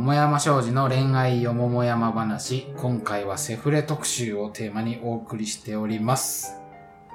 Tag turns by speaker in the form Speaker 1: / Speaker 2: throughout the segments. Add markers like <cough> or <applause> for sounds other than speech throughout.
Speaker 1: 桃山商事の恋愛よ桃山話。今回はセフレ特集をテーマにお送りしております。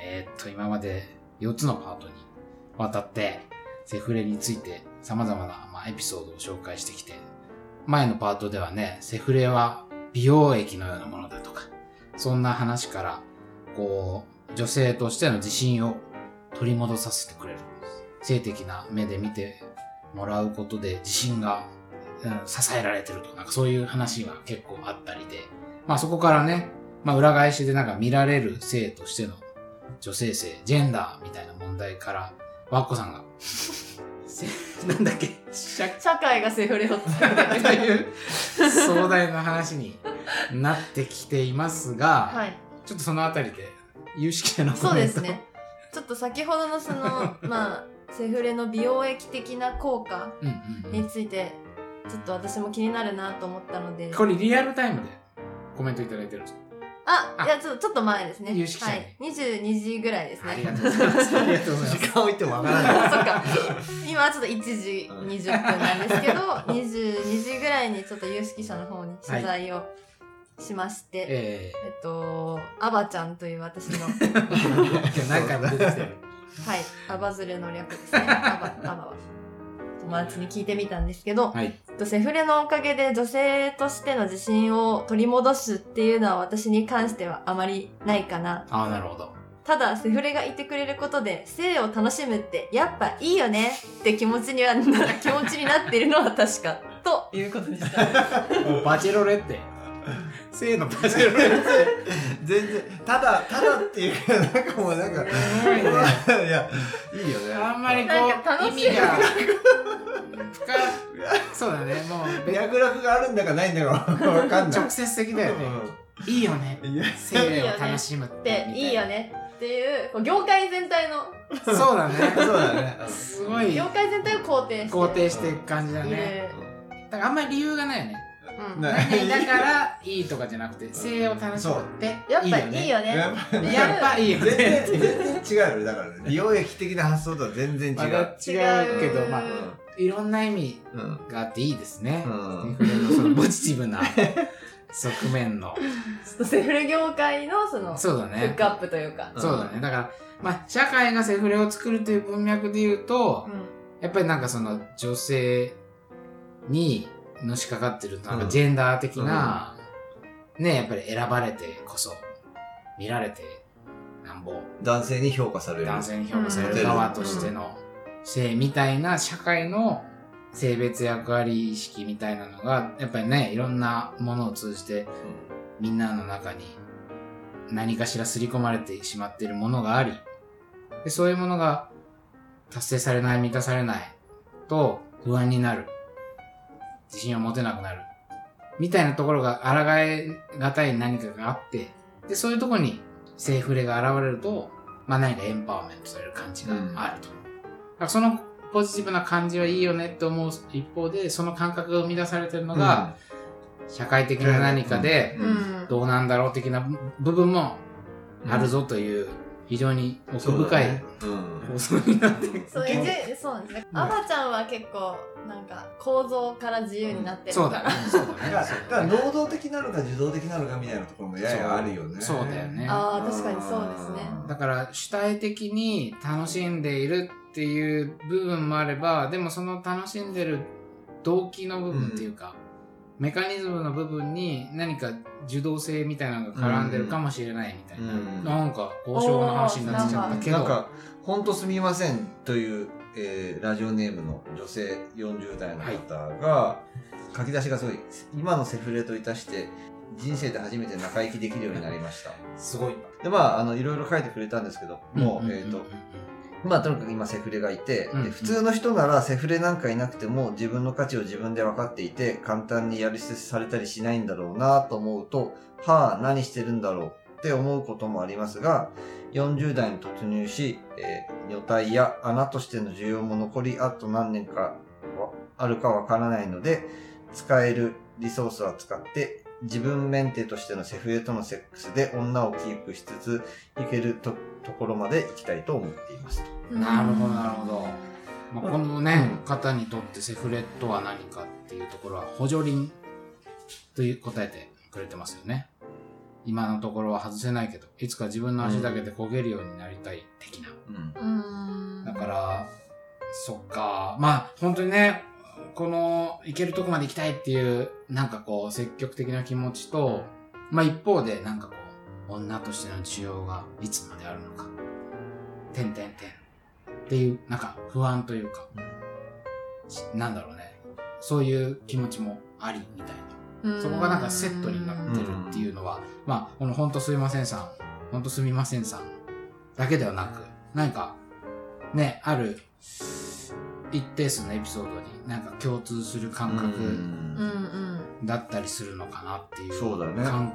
Speaker 1: えーっと、今まで4つのパートにわたって、セフレについて様々な、ま、エピソードを紹介してきて、前のパートではね、セフレは美容液のようなものだとか、そんな話から、こう、女性としての自信を取り戻させてくれる。性的な目で見てもらうことで自信が、うん支えられてると。なんかそういう話が結構あったりで、まあそこからね、まあ裏返しでなんか見られる性としての女性性、ジェンダーみたいな問題から、わっこさんが、<laughs> せなんだっけ、社
Speaker 2: 社会がセフレを
Speaker 1: という壮大な話になってきていますが、
Speaker 2: はい。
Speaker 1: ちょっとそのあたりで、有識者のコ
Speaker 2: そう
Speaker 1: メント
Speaker 2: ですね。ちょっと先ほどのその、まあ、セフレの美容液的な効果について、ちょっと私も気になるなと思ったので。
Speaker 1: これリアルタイムでコメントいただいてるんですか
Speaker 2: あ、
Speaker 1: あ
Speaker 2: いや、ちょっと、ちょっと前ですね。
Speaker 1: 有識者に
Speaker 2: はい。22時ぐらいですね。
Speaker 1: ありがとうございます。ありがとうございます。
Speaker 3: 時間置いてもわからない。
Speaker 2: あ <laughs> そっか。今はちょっと1時20分なんですけど、22時ぐらいにちょっと有識者の方に取材をしまして、
Speaker 1: え
Speaker 2: えっと、アバちゃんという私の、は
Speaker 1: え今日何回も出てきてる。
Speaker 2: い、アバズレの略ですね。アバ、アバは。友達に聞いてみたんですけど、
Speaker 1: はい。
Speaker 2: えっとセフレのおかげで女性としての自信を取り戻すっていうのは私に関してはあまりないかな。
Speaker 1: ああ、なるほど。
Speaker 2: ただ、セフレがいてくれることで、性を楽しむって、やっぱいいよねって気持ちには、な気持ちになっているのは確か。ということでした。<laughs>
Speaker 1: もうバチェロレって。性のバチェロレって。
Speaker 3: 全然、ただ、ただっていうか、なんかもうなんか、
Speaker 1: いね。
Speaker 3: いや、いいよね。
Speaker 1: あんまりこ
Speaker 2: なんか
Speaker 1: う、
Speaker 2: 楽しい
Speaker 1: 意味が深そうだね。もう別、
Speaker 3: 脈絡があるんだかないんだかわかんない。<laughs>
Speaker 1: 直接的だよね。いいよね。
Speaker 3: いや、
Speaker 1: 性を楽しむっ。
Speaker 2: ってて、いいよ。ねっていう、こう業界全体の、
Speaker 1: そうだね。<laughs>
Speaker 3: そうだね。
Speaker 1: すごい
Speaker 2: 業界全体を肯定して
Speaker 1: 肯定していく感じだ
Speaker 2: い
Speaker 1: ね。
Speaker 2: る。
Speaker 1: だからあんまり理由がないよね。
Speaker 2: うん
Speaker 1: だからいいとかじゃなくて、性を楽しむって
Speaker 2: やっぱ
Speaker 1: いいよね。
Speaker 2: いいよね。
Speaker 3: やっぱ
Speaker 1: いいよね。
Speaker 3: 全然、全然違うよ。だからね。美容液的な発想とは全然違う。
Speaker 1: 違うけど、まあ、
Speaker 3: う
Speaker 1: いろんな意味
Speaker 3: ん。うん。
Speaker 1: があっていいですね。
Speaker 3: うん
Speaker 1: セフレのそのポジティブな <laughs> 側面の。
Speaker 2: ちょっとセフレ業界のその、
Speaker 1: そうだね
Speaker 2: フック。アップというか。
Speaker 3: うん
Speaker 1: そうだね。だから、まあ、社会がセフレを作るという文脈で言うと
Speaker 2: う、ん。
Speaker 1: やっぱりなんかその女性にのしかかってる、なんか
Speaker 3: うん
Speaker 1: ジェンダー的な、ね、やっぱり選ばれてこそ、見られてなんぼ、
Speaker 3: 男性に評価される。
Speaker 1: 男性に評価される側としての性みたいな社会の性別役割意識みたいなのが、やっぱりね、いろんなものを通じてみんなの中に何かしら刷り込まれてしまっているものがあり、でそういうものが達成されない、満たされないと不安になる。自信を持てなくなる。みたいなところが抗えがたい何かがあって、で、そういうところにセーフレが現れると、まあ何かエンパワーメントされる感じがあると。だからそのポジティブな感じはいいよねって思う一方で、その感覚が生み出されてるのが、社会的な何かで。どうなんだろう的な部分もあるぞという、非常に奥深い
Speaker 3: うん。
Speaker 1: 放送になって
Speaker 2: そう、えじそうなんですね。
Speaker 1: うん
Speaker 2: アバちゃんは結構、なんか、構造から自由になってる
Speaker 1: そうだね。そうだね。
Speaker 3: だから、だから能動的なのか受動的なのかみたいなところもややあるよね。
Speaker 1: そうだよね
Speaker 2: ああ、確かにそうですね。
Speaker 1: だから主体的に楽しんでいるっていう部分もあれば、でもその楽しんでる動機の部分っていうか、メカニズムの部分に何か受動性みたいなのが絡んでるかもしれないみたいな。
Speaker 3: うん
Speaker 1: なんか交渉の話になっちゃったけど。
Speaker 3: なんか、ほんとすみませんという、えーラジオネームの女性40代の方が、書き出しがすごい、今のセフレといたして、人生で初めて仲良きできるようになりました。
Speaker 1: すごい。
Speaker 3: で、まあ、あの、いろいろ書いてくれたんですけど、もう、えっ、と、まあ、とにかく今セフレがいて、
Speaker 1: うん
Speaker 3: で普通の人ならセフレなんかいなくても自分の価値を自分で分かっていて、簡単にやり捨てされたりしないんだろうなと思うと、はあ、何してるんだろうって思うこともありますが、40代に突入し、えー女体や穴としての需要も残り、あと何年かはあるかわからないので、使えるリソースは使って、自分メンテとしてのセフレとのセックスで女をキープしつつ、いけるとところまで行きたいと思っています。
Speaker 1: なるほど、なるほど。まあ、このね、方にとってセフレとは何かっていうところは補助輪という答えてくれてますよね。今のところは外せないけど、いつか自分の足だけで焦げるようになりたい的な。
Speaker 3: うん
Speaker 2: うん。
Speaker 1: だから、そっか。まあ、本当にね、この、行けるとこまで行きたいっていう、なんかこう、積極的な気持ちと、まあ一方で、なんかこう、女としての需要がいつまであるのか。てんてんてん。っていう、なんか不安というか、しなんだろうね。そういう気持ちもあり、みたいな。そこがなんかセットになってるっていうのは、まあ、このほんとすみませんさん、ほんとすみませんさんだけではなく、何か、ね、ある一定数のエピソードになんか共通する感
Speaker 3: うん
Speaker 1: 覚
Speaker 2: うんうん。
Speaker 1: だったりするのかなっていう
Speaker 3: そうだね
Speaker 1: 感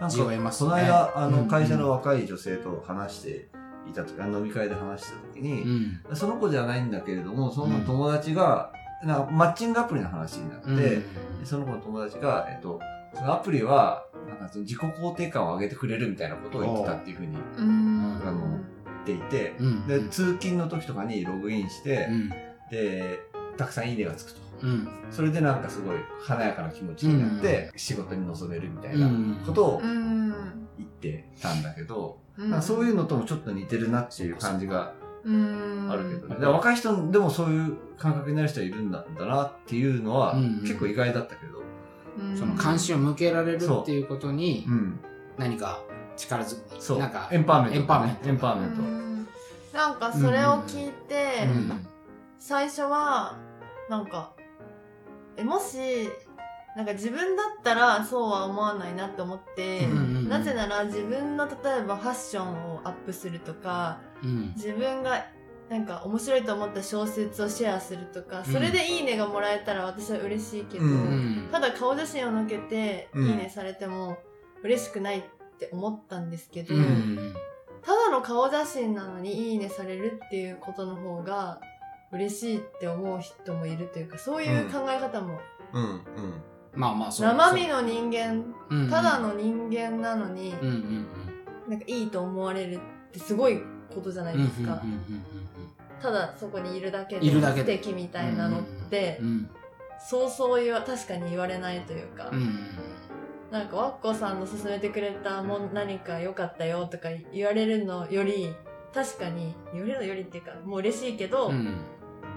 Speaker 3: なん
Speaker 1: 字を得ますね
Speaker 3: この間、あの、
Speaker 1: うん
Speaker 3: 会社の若い女性と話していた時、あの飲み会で話した時に、
Speaker 1: うん。
Speaker 3: その子じゃないんだけれども、その友達が、なんかマッチングアプリの話になって、
Speaker 1: うん
Speaker 3: その子の友達が、えっと、そのアプリは、なんかその自己肯定感を上げてくれるみたいなことを言ってたっていうふうに言
Speaker 2: うん。
Speaker 3: あのっていて、
Speaker 1: うん。
Speaker 3: で、通勤の時とかにログインして
Speaker 1: う、ん。
Speaker 3: で、たくさんいいねがつくと。
Speaker 1: うん。
Speaker 3: それでなんかすごい華やかな気持ちになって、仕事に臨めるみたいな
Speaker 1: うん
Speaker 3: ことを
Speaker 2: うん。
Speaker 3: 言ってたんだけど、
Speaker 2: うん
Speaker 3: そういうのともちょっと似てるなっていう感じが
Speaker 2: うん。
Speaker 3: あるけどね。若い人でもそういう感覚になる人はいるんだなっていうのは
Speaker 1: うん
Speaker 3: 結構意外だったけど。
Speaker 2: うん
Speaker 1: その関心を向けられるっていうことに
Speaker 3: うん。
Speaker 1: 何か力づ
Speaker 3: そう。
Speaker 1: なんか
Speaker 3: エンパワーメント、
Speaker 1: エンパワーメント
Speaker 3: エンパワーメント。
Speaker 2: うんなんかそれを聞いて、
Speaker 1: うん
Speaker 2: 最初は、なんか、え、もし、なんか自分だったらそうは思わないなって思って、
Speaker 1: うんうん
Speaker 2: なぜなら自分の例えばファッションをアップするとか、
Speaker 1: うん。
Speaker 2: 自分がなんか面白いと思った小説をシェアするとか、それでいいねがもらえたら私は嬉しいけど、
Speaker 3: うん
Speaker 1: うん。
Speaker 2: ただ顔写真を載っけて
Speaker 3: うん。
Speaker 2: いいねされても嬉しくないって思ったんですけど、
Speaker 1: うん。
Speaker 2: ただの顔写真なのにいいねされるっていうことの方が嬉しいって思う人もいるというかそういう考え方も、
Speaker 3: うん。うん。
Speaker 1: まあまあそう
Speaker 2: 生身の人間
Speaker 1: うん
Speaker 2: ただの人間なのに、
Speaker 1: うんうん
Speaker 2: なんかいいと思われるってすごいことじゃない
Speaker 1: うん
Speaker 2: ですか、
Speaker 1: うんうん。
Speaker 2: ただそこにいるだけで
Speaker 1: いるだけで。
Speaker 2: 素敵みたいなのって、
Speaker 1: うんうん
Speaker 2: そうそう言わ確かに言われないというか、
Speaker 1: うんうん。
Speaker 2: なんか、わっこさんの勧めてくれたもん何か良かったよとか言われるのより、確かに、言われるのよりっていうか、もう嬉しいけど、
Speaker 1: うん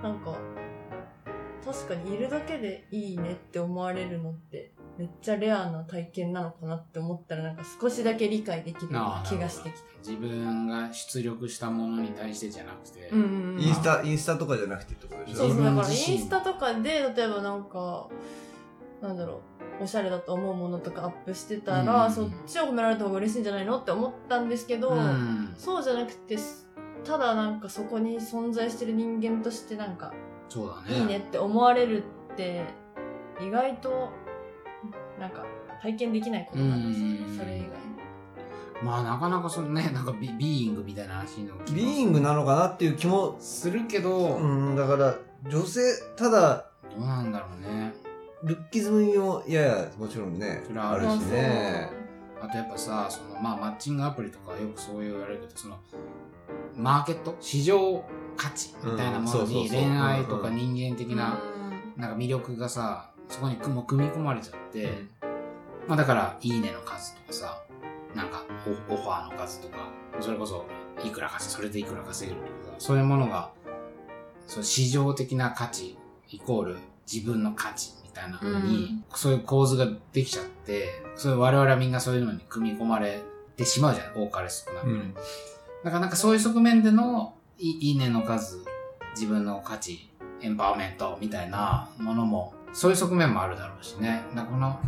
Speaker 2: なんか、確かにいるだけでいいねって思われるのって、めっちゃレアな体験なのかなって思ったら、なんか少しだけ理解できるような気がしてきた。
Speaker 1: 自分が出力したものに対してじゃなくて、
Speaker 2: うんうんうん。
Speaker 3: インスタ、インスタとかじゃなくてってことでしょ？
Speaker 2: そうそう、だからインスタとかで、例えばなんか、なんだろう、おしゃれだと思うものとかアップしてたら、
Speaker 1: うん。
Speaker 2: そっちを褒められた方が嬉しいんじゃないのって思ったんですけど、
Speaker 1: うん。
Speaker 2: そうじゃなくて、ただなんかそこに存在してる人間としてなんか、
Speaker 1: そうだね。
Speaker 2: いいねって思われるって、意外と、なんか、体験できないことなんですよね
Speaker 1: うん
Speaker 2: それ以外。に。
Speaker 1: まあなかなかそのねなんかビビーイングみたいな話の
Speaker 3: ビーイングなのかなっていう気も、
Speaker 1: するけど、
Speaker 3: うん、だから、女性、ただ、
Speaker 1: どうなんだろうね。
Speaker 3: ルッキズムにもややもちろんね
Speaker 1: それはあるし
Speaker 3: あるしね。
Speaker 1: あとやっぱさそのまあマッチングアプリとかよくそう言われるけどそのマーケット市場価値みたいなものに恋愛とか
Speaker 3: うん
Speaker 1: 人間的ななんか魅力がさそこにもう組み込まれちゃって、まあだから、いいねの数とかさ、なんかオ、オファーの数とか、それこそ、いくら稼それでいくら稼げるとかさ、そういうものが、そう市場的な価値、イコール自分の価値みたいな風に、そういう構図ができちゃって、そういう我々はみんなそういうのに組み込まれてしまうじゃん、多かれ少なく。
Speaker 3: うん。
Speaker 1: だからなんかそういう側面でのいいいねの数、自分の価値、エンパワーメントみたいなものも、そういう側面もあるだろうしね。だからこの、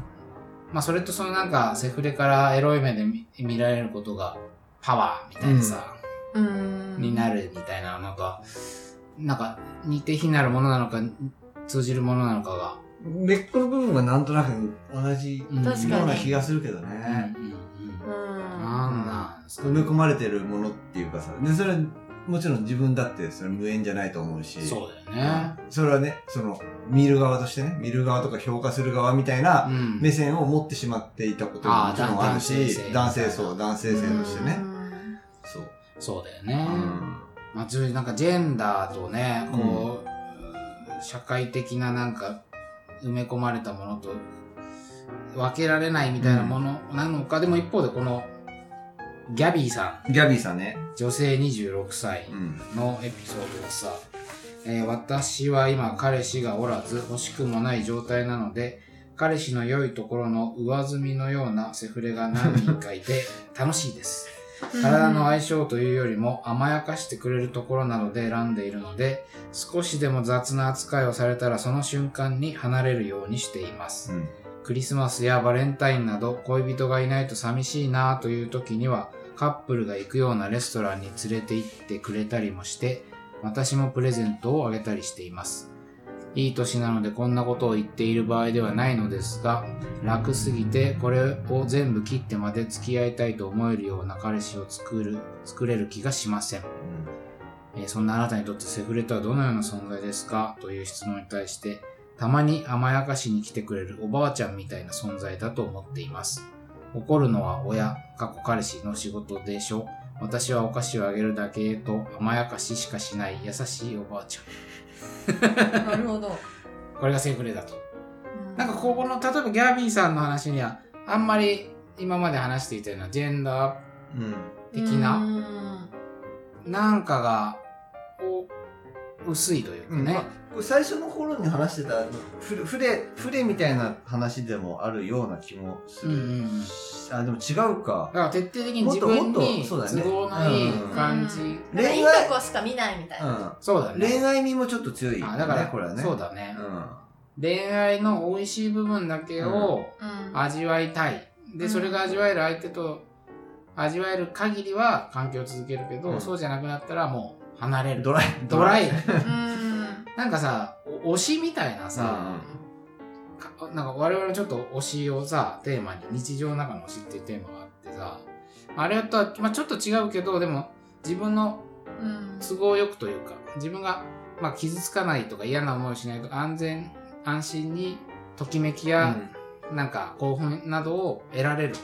Speaker 1: まあそれとそのなんかセフレからエロい目で見見られることがパワーみたいなさ、
Speaker 2: うん。
Speaker 1: になるみたいなのが、なんか似て非なるものなのか、通じるものなのかが。
Speaker 3: 根っこの部分はなんとなく同じよ
Speaker 1: うん
Speaker 2: 確かに
Speaker 3: うな気がするけど
Speaker 1: うんうん
Speaker 3: ね。
Speaker 1: うん。
Speaker 2: うん。
Speaker 3: 埋め込まれてるものっていうかさ。で、それはもちろん自分だってそれ無縁じゃないと思うし。
Speaker 1: そうだよね。
Speaker 3: それはね、その、見る側としてね、見る側とか評価する側みたいな
Speaker 1: うん
Speaker 3: 目線を持ってしまっていたことももちろんあるし、
Speaker 1: あー
Speaker 3: 男性そう、男性性としてね
Speaker 2: う。ん
Speaker 3: そう。
Speaker 1: そうだよね。
Speaker 3: うん。
Speaker 1: まあ、なんかジェンダーとね、こう、社会的ななんか埋め込まれたものと分けられないみたいなものなのか、でも一方でこのギャビーさ
Speaker 3: ギャビーさんね。
Speaker 1: ん、女性26歳
Speaker 3: うん。
Speaker 1: のエピソードでさ、えー私は今彼氏がおらず欲しくもない状態なので、彼氏の良いところの上積みのようなセフレが何人かいて <laughs> 楽しいです。体の相性というよりも甘やかしてくれるところなどで選んでいるので、少しでも雑な扱いをされたらその瞬間に離れるようにしています。
Speaker 3: うん。
Speaker 1: クリスマスやバレンタインなど恋人がいないと寂しいなという時にはカップルが行くようなレストランに連れて行ってくれたりもして私もプレゼントをあげたりしています。いい年なのでこんなことを言っている場合ではないのですが楽すぎてこれを全部切ってまで付き合いたいと思えるような彼氏を作る、作れる気がしません。えーそんなあなたにとってセフレとはどのような存在ですか？という質問に対して、たまに甘やかしに来てくれるおばあちゃんみたいな存在だと思っています。怒るのは親、過去彼氏の仕事でしょ。私はお菓子をあげるだけと甘やかししかしない優しいおばあちゃん。
Speaker 2: なるほど。
Speaker 1: これがセフレだと。なんかここの、例えばギャビーさんの話には、あんまり今まで話していたようなジェンダ
Speaker 3: うん。
Speaker 1: ー的な、
Speaker 2: な。
Speaker 1: なんかが、お薄いというかね。
Speaker 3: うん。まあこれ最初の頃に話してたフレフレフレみたいな話でもあるような気もする、
Speaker 1: うんうんうん。
Speaker 3: あでも違うか。
Speaker 1: だから徹底的に自分に都
Speaker 3: とそうだね。
Speaker 1: 合のいい感じ。
Speaker 2: なんか
Speaker 3: 恋愛。
Speaker 2: いいとこしか見ないみたいな。
Speaker 1: そうだね。
Speaker 3: 恋愛味もちょっと強い、ね、
Speaker 1: あだから、
Speaker 3: これはね。
Speaker 1: そうだね、
Speaker 3: うん。
Speaker 1: 恋愛の美味しい部分だけを
Speaker 2: うん。
Speaker 1: 味わいたい。で、
Speaker 2: うん。
Speaker 1: それが味わえる相手と味わえる限りは関係を続けるけど、
Speaker 3: うん。
Speaker 1: そうじゃなくなったらもう離れる。
Speaker 3: ドライ
Speaker 1: ドライ。
Speaker 2: うん。
Speaker 1: なんかさ、お推しみたいなさ、かなんか我々ちょっと推しをさ、テーマに、日常の中の推しっていうテーマがあってさ、あれとは、まあちょっと違うけど、でも自分の
Speaker 2: うん。
Speaker 1: 都合よくというか、自分が、まあ、傷つかないとか嫌な思いをしないとか安全、安心に、ときめきや、なんか興奮などを得られる。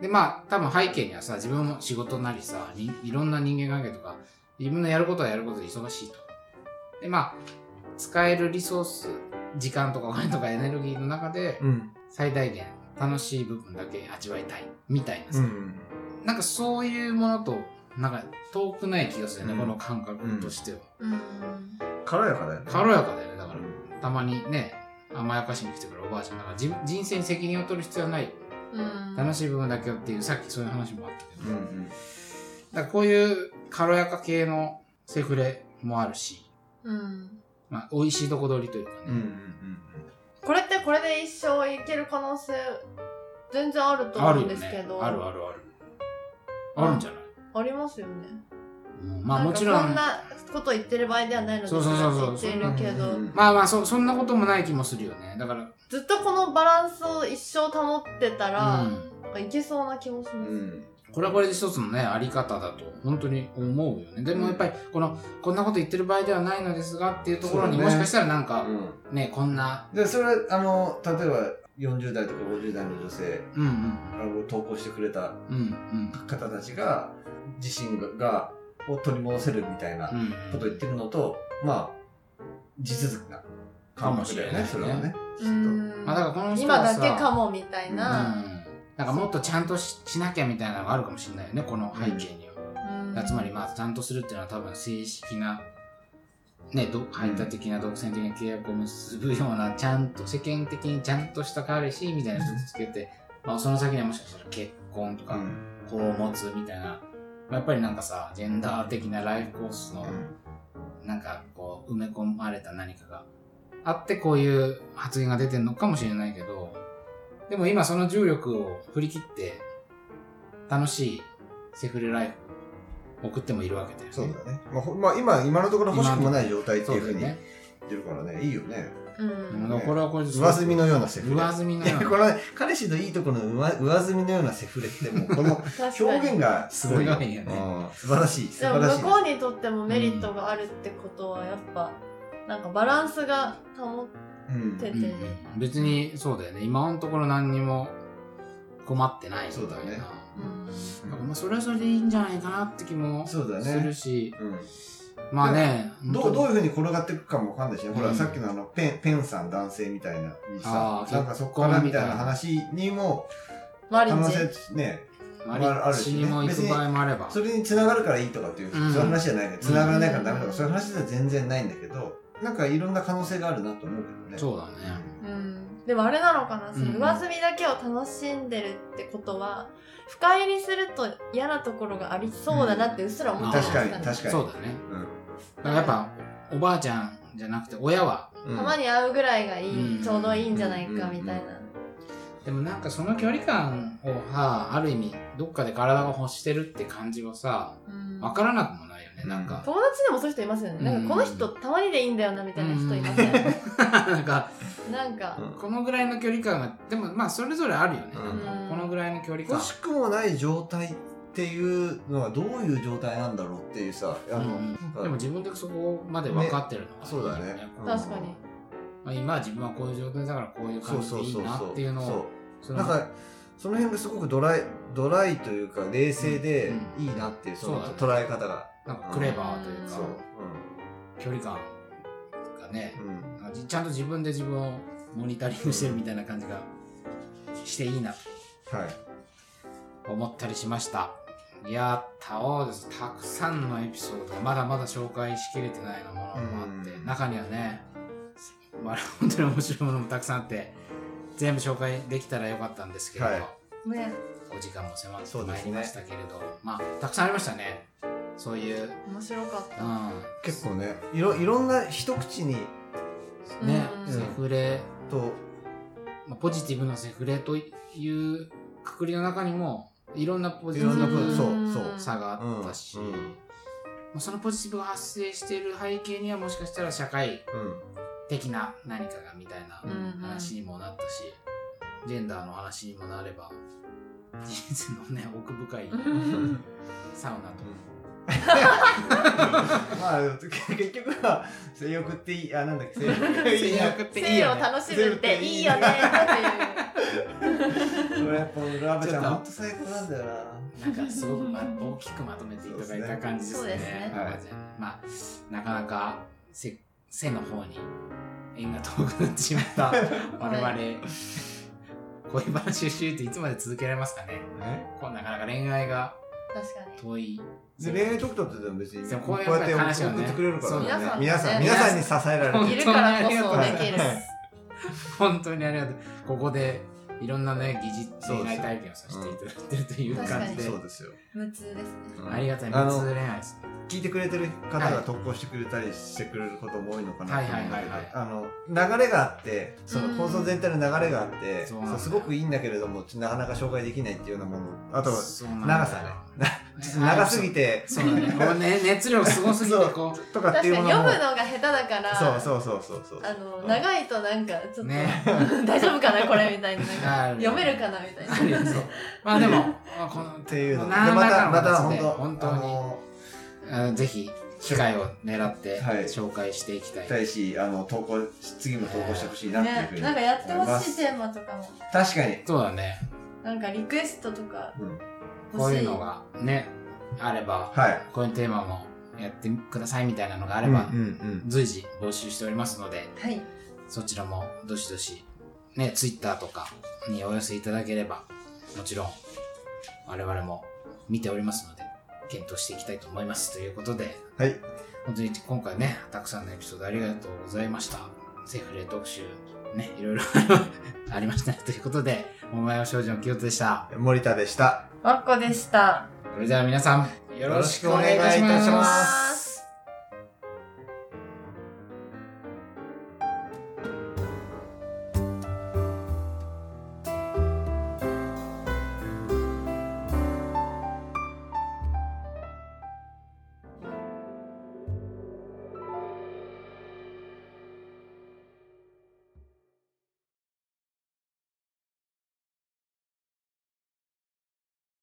Speaker 1: で、まあ、多分背景にはさ、自分も仕事なりさ、にいろんな人間関係とか、自分のやることはやることで忙しいと。で、まあ、使えるリソース、時間とかお金とかエネルギーの中で、
Speaker 3: うん
Speaker 1: 最大限楽しい部分だけ味わいたい。みたいなさ。
Speaker 3: うん
Speaker 1: なんかそういうものと、なんか遠くない気がするね、
Speaker 3: うん
Speaker 1: この感覚としては。
Speaker 2: うん。
Speaker 3: 軽やかだよね
Speaker 1: 軽やかだよね、だから。たまにね、甘やかしに来てくるおばあちゃんだから、じ人生に責任を取る必要はない。
Speaker 2: うん。
Speaker 1: 楽しい部分だけよっていう、さっきそういう話もあったけど。
Speaker 3: うんうん
Speaker 1: だからこういう軽やか系のセフレもあるし、
Speaker 2: うん。
Speaker 1: まあ、美味しいとこ取りというかね。
Speaker 3: うんうん
Speaker 2: これってこれで一生いける可能性全然あると思うん。ですけど。
Speaker 1: あるあるある。あるんじゃない、
Speaker 2: ありますよね。
Speaker 1: うんまあもちろん、
Speaker 2: こんなこと言ってる場合ではないので
Speaker 1: そうそうそうそう
Speaker 2: 言ってるけど、
Speaker 3: うん
Speaker 1: まあまあそ、そんなこともない気もするよね。だから、
Speaker 2: ずっとこのバランスを一生保ってたら、
Speaker 1: うん
Speaker 2: いけそうな気もします。
Speaker 3: うん
Speaker 1: これはこれで一つのね、あり方だと、本当に思うよね。でもやっぱり、この、こんなこと言ってる場合ではないのですがっていうところに、もしかしたらなんか、
Speaker 3: うん
Speaker 1: ね、こんな、
Speaker 3: でそれあの例えば40代とか50代の女性
Speaker 1: うんうん、
Speaker 3: あの投稿してくれた
Speaker 1: うんうん、
Speaker 3: 方たちが自身がを取り戻せるみたいな
Speaker 1: うん。
Speaker 3: ことを言ってるのと、まあ地続きな感覚だよね
Speaker 1: かもしれないね
Speaker 3: それはねきっと
Speaker 2: うん
Speaker 1: まあだからこの人
Speaker 2: 今だけかもみたい
Speaker 1: うん。
Speaker 2: な。
Speaker 1: なんかもっとちゃんとししなきゃみたいなのがあるかもしれないよね、この背景には。
Speaker 2: うん。
Speaker 1: つまりまあ、ちゃんとするっていうのは多分正式な、ね、ど排他的な独占的な契約を結ぶような、ちゃんと、世間的にちゃんとした彼氏みたいな人つけて、まあその先にはもしかしたら結婚とか、
Speaker 3: うん。
Speaker 1: 子を持つみたいな、まあやっぱりなんかさ、ジェンダー的なライフコースの、なんかこう、埋め込まれた何かがあって、こういう発言が出てるのかもしれないけど、でも今その重力を振り切って、楽しいセフレライフを送ってもいるわけだよね。
Speaker 3: そうだね、まあほまあ、今今のところ欲しくもない状態っていうふうに言っ。てるからね。いいよね。
Speaker 2: うん。
Speaker 1: これはこれで
Speaker 3: 上積みのようなセフレ。
Speaker 1: 上積みのような。
Speaker 3: このね彼氏のいいところの上上積みのようなセフレってもう <laughs> この表現がすごい
Speaker 1: すごいよね。
Speaker 3: うん。素晴らしい。素
Speaker 2: でも
Speaker 3: 晴らしい。
Speaker 2: 向こうにとってもメリットがあるってことはやっぱなんかバランスが保って、
Speaker 1: うん。うん別にそうだよね。今のところ何にも困ってない。
Speaker 3: そうだね。
Speaker 2: うん。
Speaker 1: だからまあそれはそれでいいんじゃないかなって気もす
Speaker 3: そうだね。
Speaker 1: るし、
Speaker 3: うん。
Speaker 1: まあね、
Speaker 3: どう、どう
Speaker 1: う
Speaker 3: いうふうに転がっていくかもわかんないしね。ほら、
Speaker 1: うん。
Speaker 3: さっきのあの、ペン、ペンさん男性みたいな、にさ
Speaker 1: あ、ー
Speaker 3: なんかそこからみたいな話にも、可能性ね、
Speaker 1: マリッチにも行く場合もあれば。
Speaker 3: それに繋がるからいいとかっていう、
Speaker 1: うん。
Speaker 3: そういう話じゃないけど、繋がらないからダメとか、
Speaker 2: うん。
Speaker 3: そういう話では全然ないんだけど、なんかいろんな可能性があるなと思うけどね。
Speaker 1: そうだね。
Speaker 2: うん。でもあれなのかなその上積みだけを楽しんでるってことは、深入りすると嫌なところがありそうだなってうっすら思ってるん。
Speaker 3: 確かに、確かに。
Speaker 1: そうだね。だからやっぱ、おばあちゃんじゃなくて親は、
Speaker 3: うん
Speaker 2: たまに会うぐらいがいい、
Speaker 1: うん。
Speaker 2: ちょうどいいんじゃないかみたいな、
Speaker 1: でもなんかその距離感をさ、ある意味、どっかで体が欲してるって感じはさ、
Speaker 2: うん。
Speaker 1: わからなくもないよね、なんか。
Speaker 2: 友達でもそういう人いますよね、なんかこの人たまにでいいんだよなみたいな人いません、<laughs>
Speaker 1: なんか、
Speaker 2: なんか、
Speaker 3: うん
Speaker 1: このぐらいの距離感が、でもまあそれぞれあるよね。このぐらいの距離感
Speaker 3: 欲。しくもない状態っていうのはどういう状態なんだろうっていうさ、あの、
Speaker 1: でも自分でそこまで分かってるのは、
Speaker 3: そうだね。うん
Speaker 2: 確かに。
Speaker 1: まあ、今は自分はこういう状態だからこういう
Speaker 3: そう
Speaker 1: 感じでいいな
Speaker 3: そうそうそう。
Speaker 1: っていうのを、
Speaker 3: そう
Speaker 1: その
Speaker 3: なんか、その辺がすごくドライ、ドライというか、冷静で
Speaker 1: うん
Speaker 3: いいなっていう、その
Speaker 1: そう
Speaker 3: 捉え方が。
Speaker 1: なんかクレバーというか。距離感がね、ちゃんと自分で自分をモニタリングしてるみたいな感じがしていいな
Speaker 3: はい。
Speaker 1: と思ったりしました。いやー、たです。たくさんのエピソードがまだまだ紹介しきれてないようなものもあって、
Speaker 3: うん
Speaker 1: 中にはね、まあ、本当に面白いものもたくさんあって、全部紹介できたらよかったんですけれど、
Speaker 3: はい
Speaker 2: ね
Speaker 1: お時間も迫ってまいりましたけれど、まあ、たくさんありましたね。そういう、
Speaker 2: 面白かった、
Speaker 1: うん、
Speaker 3: 結構ね、いろ、いろんな一口に、
Speaker 1: ね、
Speaker 2: うん。
Speaker 1: セフレ、
Speaker 3: と、
Speaker 1: まあ、ポジティブなセフレというくくりの中にも、いろんなポジティブ
Speaker 3: そう、そう。
Speaker 1: 差があったし、
Speaker 3: うん。
Speaker 1: まあそのポジティブが発生している背景にはもしかしたら社会
Speaker 3: うん。
Speaker 1: 的な何かがみたいな
Speaker 2: うん
Speaker 1: 話にもなったし、ジェンダーの話にもなれば、人生のね、奥深い
Speaker 2: うん。
Speaker 1: サウナと
Speaker 3: まあ、結局は、性欲っていい、あ、なんだっけ、性欲っていい
Speaker 1: 性
Speaker 2: を。楽しむっていいよねって
Speaker 3: これやっぱ、ラバちゃん、
Speaker 1: ちょっと
Speaker 3: 最高なんだよな。
Speaker 1: なんかすごく、ま、大きくまとめていただいた感じですね。まあまあ、なかなか背背の方に縁が遠くなってしまった <laughs> 我々、恋話をしていていつまで続けられますかね。こうなかなか恋愛が
Speaker 2: いう確かに
Speaker 1: 遠い。
Speaker 3: で、恋愛特等ってでも別に、
Speaker 1: こう
Speaker 3: やって送ってくれるからね。
Speaker 2: 皆
Speaker 3: 皆さん、
Speaker 2: さんね
Speaker 3: 皆さんに支えられて
Speaker 2: いるからこそできる
Speaker 3: はい
Speaker 1: 本当にありがとう。ここでいろんなね、疑似恋愛体験をさせていただいてるという感じで、
Speaker 3: そうですよ。
Speaker 2: 無痛ですね。
Speaker 3: うん。
Speaker 1: ありがたい無痛恋愛です。
Speaker 3: 聞いてくれてる方が投稿してくれたりしてくれることも多いのかなと思うんだけど
Speaker 1: はい。はい。はい。はい。
Speaker 3: あの流れがあってその
Speaker 2: うん。
Speaker 3: 放送全体の流れがあって、
Speaker 1: そう
Speaker 3: すごくいいんだけれどもなかなか紹介できないっていうようなものあと長さねちょっと長すぎて。
Speaker 1: そう。だね。こうね。熱量すごすぎてこう。
Speaker 3: とかって
Speaker 2: 確かに
Speaker 3: いうものも。
Speaker 2: 読むのが下手だから
Speaker 3: そうそうそうそう。そう
Speaker 2: あの長いとなんかちょっと、
Speaker 1: ね。<laughs>
Speaker 2: 大丈夫かなこれみたいな。読めるかなみたいな。
Speaker 1: まあでも、まあこの
Speaker 3: っていうの。で
Speaker 1: 何
Speaker 3: またまた本当
Speaker 1: 本当に。ぜひ機会を狙って
Speaker 3: はい。
Speaker 1: 紹介していきたい。
Speaker 3: たいしあの投稿次も投稿してほしいなっていうふうに、
Speaker 2: ね。なんかやってほしいテーマとかも。
Speaker 3: 確かに、
Speaker 1: そうだね。
Speaker 2: なんかリクエストとか。
Speaker 3: うん
Speaker 1: こういうのがね、あれば、
Speaker 3: はい
Speaker 1: こういうテーマもやってくださいみたいなのがあれば、
Speaker 3: うんうん
Speaker 1: 随時募集しておりますので、
Speaker 2: はい
Speaker 1: そちらもどしどし、ね、ツイッターとかにお寄せいただければ、もちろん我々も見ておりますので、検討していきたいと思います。ということで、
Speaker 3: うんはい
Speaker 1: 本当に今回ね、たくさんのエピソードありがとうございました。セフレ特集、ね、いろいろ <laughs> ありましたね。ということで、桃山少女の清人でした。
Speaker 3: 森田でした
Speaker 2: わっこでした
Speaker 1: それでは皆さん、よろしくお願いいたし
Speaker 3: よろしくお願いいたし
Speaker 1: ま。
Speaker 3: ます